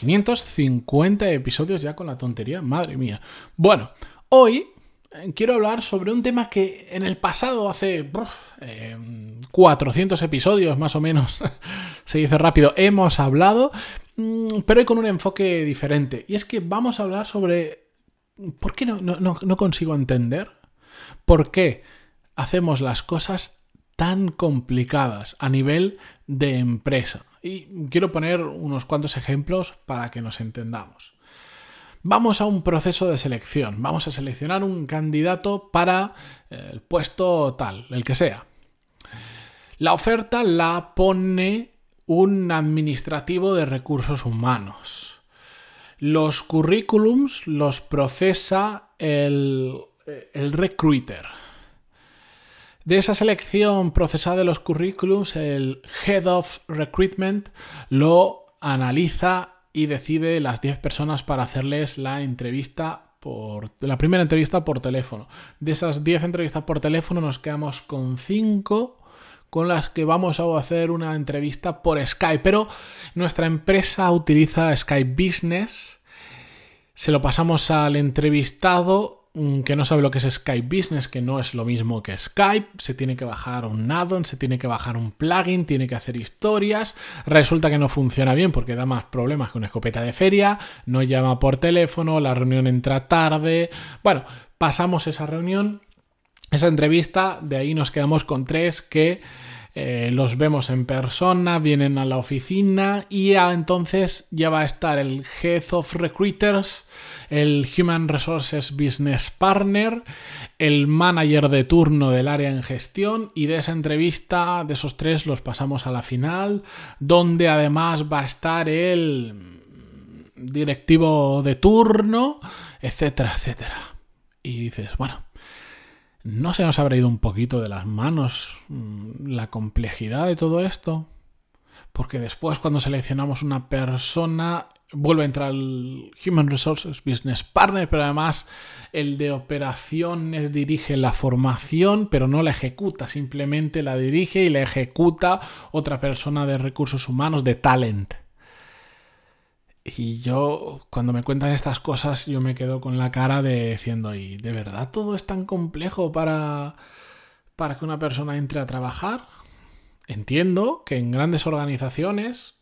550 episodios ya con la tontería, madre mía. Bueno, hoy eh, quiero hablar sobre un tema que en el pasado, hace 400 eh, episodios más o menos, se dice rápido, hemos hablado, mm, pero con un enfoque diferente. Y es que vamos a hablar sobre por qué no consigo entender por qué hacemos las cosas tan complicadas a nivel de empresa. Y quiero poner unos cuantos ejemplos para que nos entendamos. Vamos a un proceso de selección. Vamos a seleccionar un candidato para eh, el puesto tal, el que sea. La oferta la pone un administrativo de recursos humanos. Los currículums los procesa el, el recruiter. De esa selección procesada de los currículums, el Head of Recruitment lo analiza y decide las 10 personas para hacerles la entrevista por la primera entrevista por teléfono. De esas 10 entrevistas por teléfono nos quedamos con 5 con las que vamos a hacer una entrevista por Skype, pero nuestra empresa utiliza Skype Business. Se lo pasamos al entrevistado que no sabe lo que es Skype Business, que no es lo mismo que Skype, se tiene que bajar un addon, se tiene que bajar un plugin, tiene que hacer historias, resulta que no funciona bien porque da más problemas que una escopeta de feria, no llama por teléfono, la reunión entra tarde, bueno, pasamos esa reunión, esa entrevista, de ahí nos quedamos con tres que eh, los vemos en persona, vienen a la oficina y entonces ya va a estar el Head of Recruiters, el Human Resources Business Partner, el manager de turno del área en gestión y de esa entrevista, de esos tres, los pasamos a la final, donde además va a estar el directivo de turno, etcétera, etcétera. Y dices, bueno, ¿no se nos habrá ido un poquito de las manos mm, la complejidad de todo esto? Porque después cuando seleccionamos una persona vuelve a entrar el Human Resources Business Partner, pero además el de operaciones dirige la formación, pero no la ejecuta, simplemente la dirige y la ejecuta otra persona de recursos humanos, de talent. Y yo, cuando me cuentan estas cosas, yo me quedo con la cara de diciendo, ¿y de verdad todo es tan complejo para, para que una persona entre a trabajar? Entiendo que en grandes organizaciones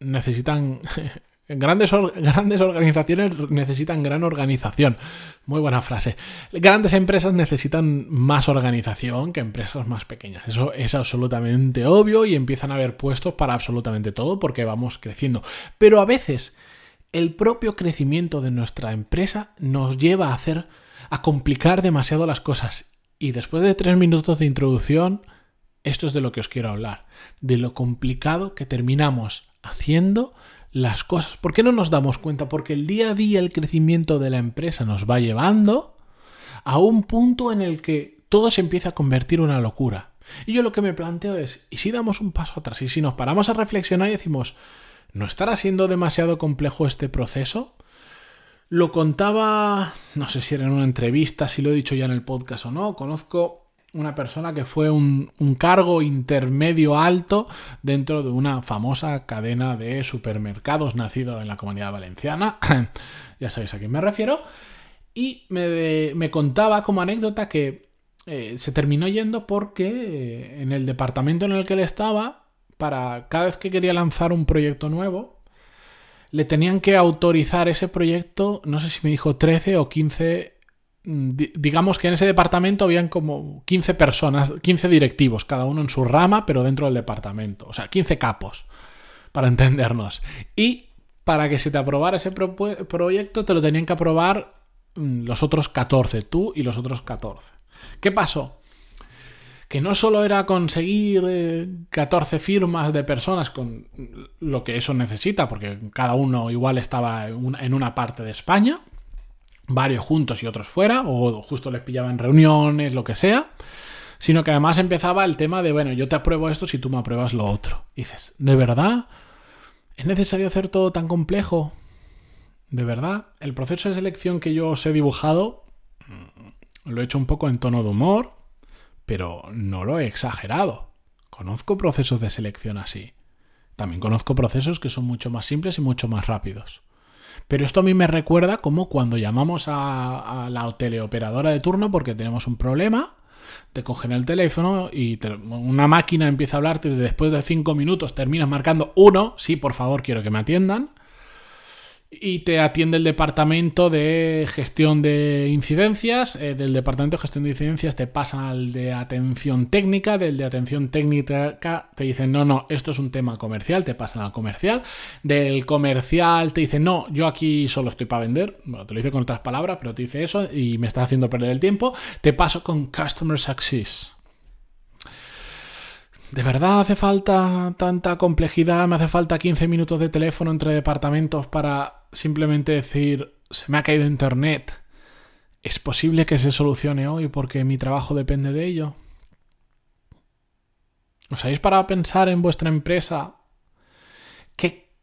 necesitan Grandes, grandes, organizaciones necesitan gran organización. Muy buena frase. Grandes empresas necesitan más organización que empresas más pequeñas. Eso es absolutamente obvio y empiezan a haber puestos para absolutamente todo porque vamos creciendo. Pero a veces el propio crecimiento de nuestra empresa nos lleva a hacer, a complicar demasiado las cosas. Y después de tres minutos de introducción, esto es de lo que os quiero hablar. De lo complicado que terminamos haciendo las cosas. ¿Por qué no nos damos cuenta? Porque el día a día el crecimiento de la empresa nos va llevando a un punto en el que todo se empieza a convertir en una locura. Y yo lo que me planteo es, ¿y si damos un paso atrás? ¿Y si nos paramos a reflexionar y decimos, ¿no estará siendo demasiado complejo este proceso? Lo contaba, no sé si era en una entrevista, si lo he dicho ya en el podcast o no, conozco una persona que fue un, cargo intermedio alto dentro de una famosa cadena de supermercados nacido en la comunidad valenciana. ya sabéis a quién me refiero. Y me, contaba como anécdota que eh, se terminó yendo porque eh, en el departamento en el que él estaba, para cada vez que quería lanzar un proyecto nuevo, le tenían que autorizar ese proyecto, no sé si me dijo 13 o 15 Mm, digamos que en ese departamento habían como 15 personas, 15 directivos, cada uno en su rama, pero dentro del departamento. O sea, 15 capos, para entendernos. Y para que se te aprobara ese proyecto, te lo tenían que aprobar mm, los otros 14, tú y los otros 14. ¿Qué pasó? que no solo era conseguir 14 eh, firmas de personas con lo que eso necesita, porque cada uno igual estaba en una parte de España, varios juntos y otros fuera, o justo les pillaba en reuniones, lo que sea, sino que además empezaba el tema de, bueno, yo te apruebo esto si tú me apruebas lo otro. dices, ¿de verdad? ¿Es necesario hacer todo tan complejo? ¿De verdad? El proceso de selección que yo os he dibujado mm, lo he hecho un poco en tono de humor, pero no lo he exagerado. Conozco procesos de selección así. También conozco procesos que son mucho más simples y mucho más rápidos. Pero esto a mí me recuerda como cuando llamamos a, la teleoperadora de turno porque tenemos un problema, te cogen el teléfono y una máquina empieza a hablarte y después de cinco minutos terminas marcando uno, sí, por favor, quiero que me atiendan y te atiende el departamento de gestión de incidencias. Eh, del departamento de gestión de incidencias te pasan al de atención técnica. Del de atención técnica te dicen, no, no, esto es un tema comercial, te pasan al comercial. Del comercial te dicen, no, yo aquí solo estoy para vender. Bueno, te lo dice con otras palabras, pero te dice eso y me está haciendo perder el tiempo. Te paso con Customer Success. ¿De verdad hace falta tanta complejidad? ¿Me hace falta 15 minutos de teléfono entre departamentos para simplemente decir, se me ha caído internet? ¿Es posible que se solucione hoy porque mi trabajo depende de ello? ¿Os habéis parado a pensar en vuestra empresa qué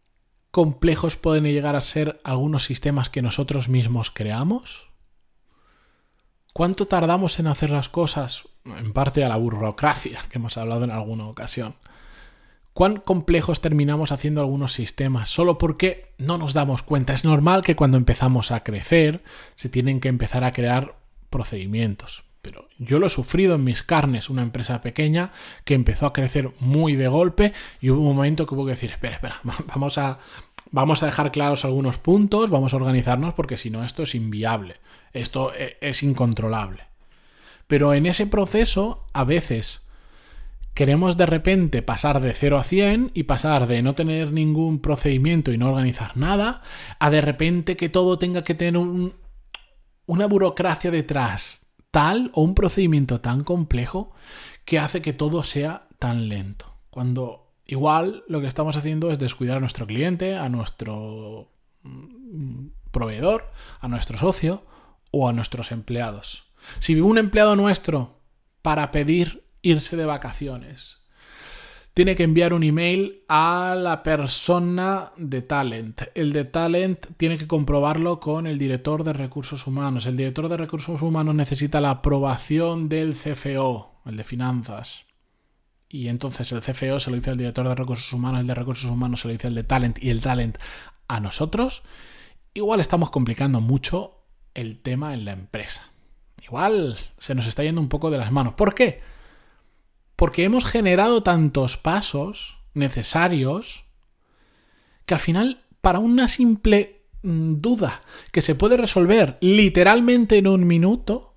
complejos pueden llegar a ser algunos sistemas que nosotros mismos creamos? ¿Cuánto tardamos en hacer las cosas? en parte a la burocracia que hemos hablado en alguna ocasión. ¿Cuán complejos terminamos haciendo algunos sistemas? Solo porque no nos damos cuenta. Es normal que cuando empezamos a crecer se tienen que empezar a crear procedimientos. Pero yo lo he sufrido en mis carnes, una empresa pequeña que empezó a crecer muy de golpe y hubo un momento que hubo que decir, espera, espera, vamos a, vamos a dejar claros algunos puntos, vamos a organizarnos porque si no esto es inviable, esto e, es incontrolable. Pero en ese proceso, a veces queremos de repente pasar de 0 a 100 y pasar de no tener ningún procedimiento y no organizar nada, a de repente que todo tenga que tener una burocracia detrás tal o un procedimiento tan complejo que hace que todo sea tan lento. Cuando igual lo que estamos haciendo es descuidar a nuestro cliente, a nuestro mm, proveedor, a nuestro socio o a nuestros empleados. Si un empleado nuestro para pedir irse de vacaciones tiene que enviar un email a la persona de talent. El de talent tiene que comprobarlo con el director de recursos humanos. El director de recursos humanos necesita la aprobación del CFO, el de finanzas. Y entonces el CFO se lo dice al director de recursos humanos, el de recursos humanos se lo dice al de talent y el talent a nosotros. Igual estamos complicando mucho el tema en la empresa igual se nos está yendo un poco de las manos. ¿Por qué? Porque hemos generado tantos pasos necesarios que al final, para una simple mm, duda que se puede resolver literalmente en un minuto,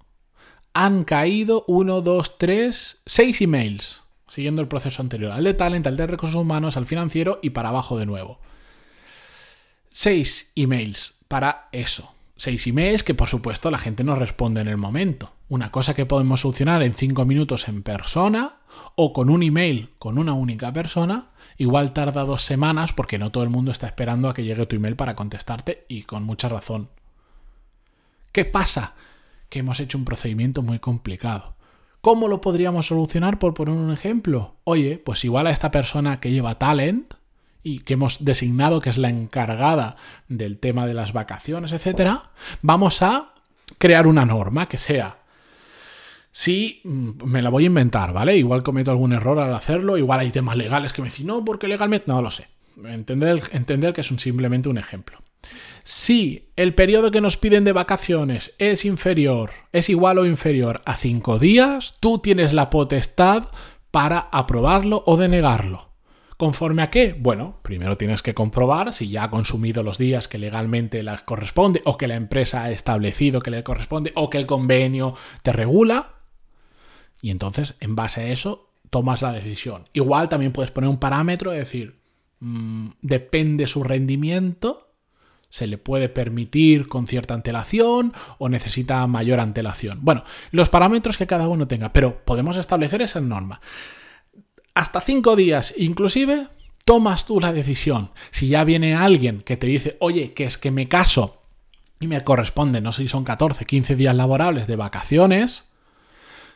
han caído uno, dos, tres, seis emails, siguiendo el proceso anterior, al de talent, al de recursos humanos, al financiero y para abajo de nuevo. Seis emails para eso seis emails que por supuesto la gente no responde en el momento. Una cosa que podemos solucionar en cinco minutos en persona o con un email con una única persona, igual tarda dos semanas porque no todo el mundo está esperando a que llegue tu email para contestarte y con mucha razón. ¿Qué pasa? Que hemos hecho un procedimiento muy complicado. ¿Cómo lo podríamos solucionar por poner un ejemplo? Oye, pues igual a esta persona que lleva talent, y que hemos designado que es la encargada del tema de las vacaciones, etcétera, vamos a crear una norma que sea si mm, me la voy a inventar, ¿vale? Igual cometo algún error al hacerlo, igual hay temas legales que me dicen, no, porque legalmente no lo sé. Entender, entender que es simplemente un ejemplo. Si el periodo que nos piden de vacaciones es inferior, es igual o inferior a cinco días, tú tienes la potestad para aprobarlo o denegarlo. ¿Conforme a qué? Bueno, primero tienes que comprobar si ya ha consumido los días que legalmente le corresponde o que la empresa ha establecido que le corresponde o que el convenio te regula. Y entonces, en base a eso, tomas la decisión. Igual también puedes poner un parámetro y decir, mm, depende su rendimiento. Se le puede permitir con cierta antelación o necesita mayor antelación. Bueno, los parámetros que cada uno tenga, pero podemos establecer esa norma. Hasta cinco días, inclusive, tomas tú la decisión. Si ya viene alguien que te dice, oye, que es que me caso y me corresponde, no sé si son 14, 15 días laborables de vacaciones,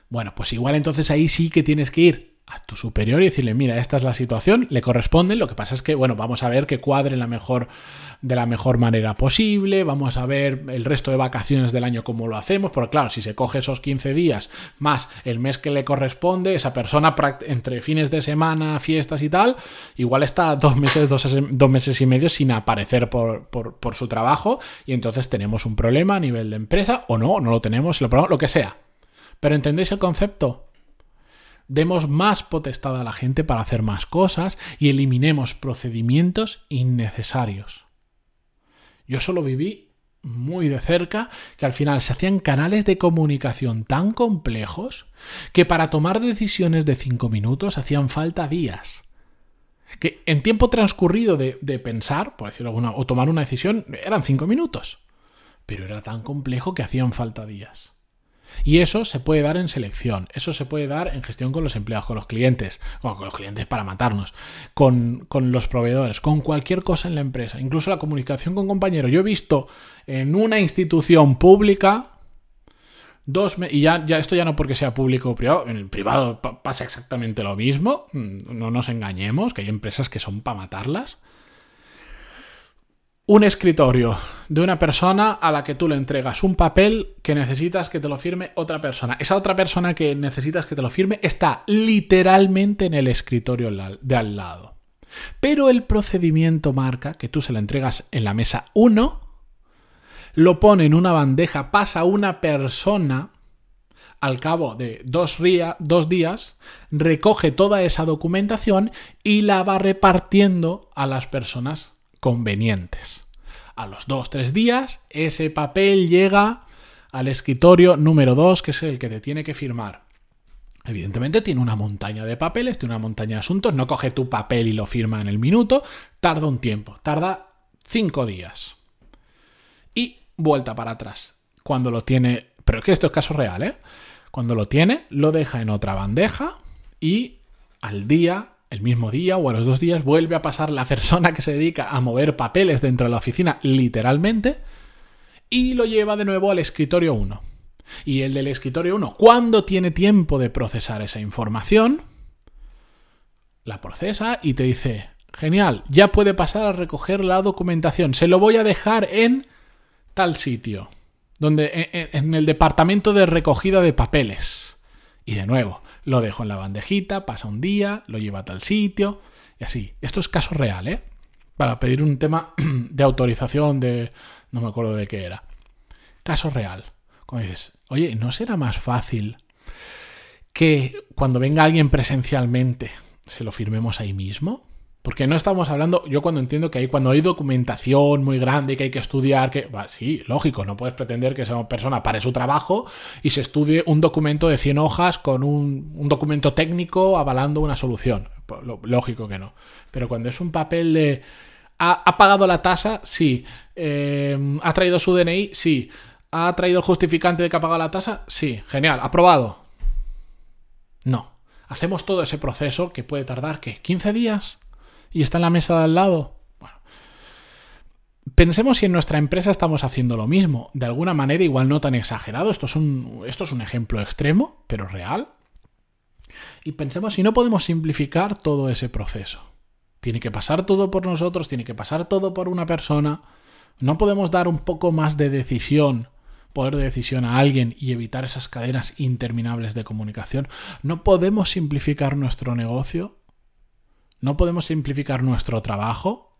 bueno, pues igual entonces ahí sí que tienes que ir a tu superior y decirle, mira, esta es la situación, le corresponde, lo que pasa es que, bueno, vamos a ver que cuadre la mejor, de la mejor manera posible, vamos a ver el resto de vacaciones del año cómo lo hacemos, porque claro, si se coge esos 15 días más el mes que le corresponde, esa persona entre fines de semana, fiestas y tal, igual está dos meses, dos, meses y medio sin aparecer por, por, su trabajo y entonces tenemos un problema a nivel de empresa o no, no lo tenemos, lo que sea. Pero ¿entendéis el concepto? Demos más potestad a la gente para hacer más cosas y eliminemos procedimientos innecesarios. Yo solo viví muy de cerca que al final se hacían canales de comunicación tan complejos que para tomar decisiones de cinco minutos hacían falta días. Que en tiempo transcurrido de, pensar, por decirlo alguna, o tomar una decisión, eran cinco minutos. Pero era tan complejo que hacían falta días. Y eso se puede dar en selección, eso se puede dar en gestión con los empleados, con los clientes, o con los clientes para matarnos, con, los proveedores, con cualquier cosa en la empresa, incluso la comunicación con compañeros. Yo he visto en una institución pública dos y ya, ya esto ya no porque sea público o privado, en el privado pasa exactamente lo mismo, mm, no nos engañemos, que hay empresas que son para matarlas un escritorio de una persona a la que tú le entregas un papel que necesitas que te lo firme otra persona. Esa otra persona que necesitas que te lo firme está literalmente en el escritorio de al lado. Pero el procedimiento marca que tú se lo entregas en la mesa 1, lo pone en una bandeja, pasa una persona al cabo de dos, dos, días, recoge toda esa documentación y la va repartiendo a las personas convenientes. A los dos, tres días, ese papel llega al escritorio número 2, que es el que te tiene que firmar. Evidentemente tiene una montaña de papeles, tiene una montaña de asuntos, no coge tu papel y lo firma en el minuto, tarda un tiempo, tarda cinco días. Y vuelta para atrás. Cuando lo tiene, pero es que esto es caso real, ¿eh? Cuando lo tiene, lo deja en otra bandeja y al día el mismo día o a los dos días vuelve a pasar la persona que se dedica a mover papeles dentro de la oficina literalmente y lo lleva de nuevo al escritorio 1. Y el del escritorio 1, cuando tiene tiempo de procesar esa información, la procesa y te dice, genial, ya puede pasar a recoger la documentación, se lo voy a dejar en tal sitio, donde en, en el departamento de recogida de papeles. Y de nuevo, lo dejo en la bandejita, pasa un día, lo lleva a tal sitio y así. Esto es caso real, ¿eh? Para pedir un tema de autorización de... no me acuerdo de qué era. Caso real. Cuando dices, oye, ¿no será más fácil que cuando venga alguien presencialmente se lo firmemos ahí mismo? Porque no estamos hablando, yo cuando entiendo que hay cuando hay documentación muy grande que hay que estudiar, que sí, lógico, no puedes pretender que esa persona pare su trabajo y se estudie un documento de 100 hojas con un, documento técnico avalando una solución. Pues, lógico que no. Pero cuando es un papel de ¿ha, pagado la tasa? Sí. Eh, ¿Ha traído su DNI? Sí. ¿Ha traído el justificante de que ha pagado la tasa? Sí. Genial. ¿Aprobado? No. Hacemos todo ese proceso que puede tardar, ¿qué? ¿15 días? Y está en la mesa de al lado. Pensemos si en nuestra empresa estamos haciendo lo mismo, de alguna manera igual no tan exagerado, esto es un, esto es un ejemplo extremo, pero real. Y pensemos si no podemos simplificar todo ese proceso. Tiene que pasar todo por nosotros, tiene que pasar todo por una persona. No podemos dar un poco más de decisión, poder de decisión a alguien y evitar esas cadenas interminables de comunicación. No podemos simplificar nuestro negocio ¿No podemos simplificar nuestro trabajo?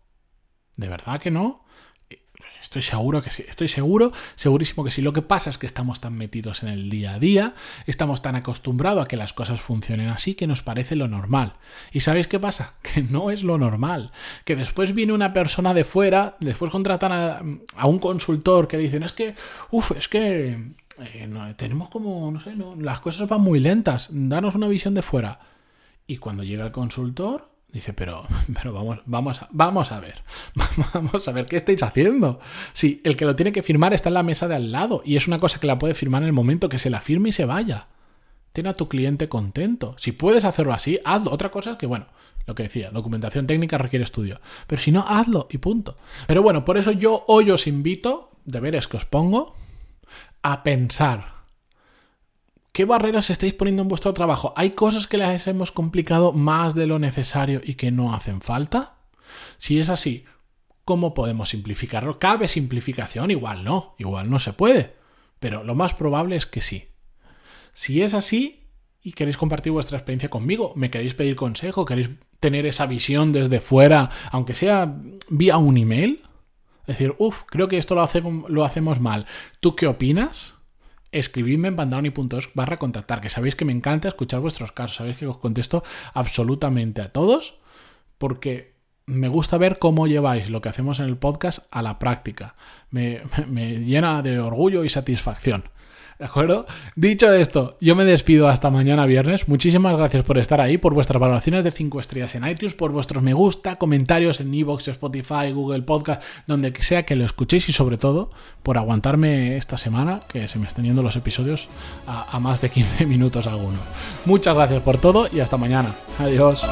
¿De verdad que no? Estoy seguro que sí, estoy seguro, segurísimo que sí. Lo que pasa es que estamos tan metidos en el día a día, estamos tan acostumbrados a que las cosas funcionen así que nos parece lo normal. ¿Y sabéis qué pasa? Que no es lo normal. Que después viene una persona de fuera, después contratan a, un consultor que dicen, es que, uff, es que eh, tenemos como, no sé, las cosas van muy lentas, danos una visión de fuera. Y cuando llega el consultor, Dice, pero, pero vamos, vamos, a, vamos a ver. Vamos a ver, ¿qué estáis haciendo? Sí, el que lo tiene que firmar está en la mesa de al lado y es una cosa que la puede firmar en el momento que se la firme y se vaya. Ten a tu cliente contento. Si puedes hacerlo así, hazlo. Otra cosa es que, bueno, lo que decía, documentación técnica requiere estudio. Pero si no, hazlo y punto. Pero bueno, por eso yo hoy os invito, deberes que os pongo, a pensar ¿Qué barreras estáis poniendo en vuestro trabajo? ¿Hay cosas que las hemos complicado más de lo necesario y que no hacen falta? Si es así, ¿cómo podemos simplificarlo? ¿Cabe simplificación? Igual no, igual no se puede, pero lo más probable es que sí. Si es así y queréis compartir vuestra experiencia conmigo, me queréis pedir consejo, queréis tener esa visión desde fuera, aunque sea vía un email, decir, uff, creo que esto lo, lo hacemos mal. ¿Tú qué opinas? Escribidme en pantaloni.es barra contactar, que sabéis que me encanta escuchar vuestros casos, sabéis que os contesto absolutamente a todos, porque me gusta ver cómo lleváis lo que hacemos en el podcast a la práctica. me llena de orgullo y satisfacción. ¿De acuerdo? Dicho esto, yo me despido hasta mañana viernes. Muchísimas gracias por estar ahí, por vuestras valoraciones de 5 estrellas en iTunes, por vuestros me gusta, comentarios en Evox, Spotify, Google Podcast, donde sea que lo escuchéis y sobre todo por aguantarme esta semana, que se me están yendo los episodios a, a más de 15 minutos algunos. Muchas gracias por todo y hasta mañana. Adiós.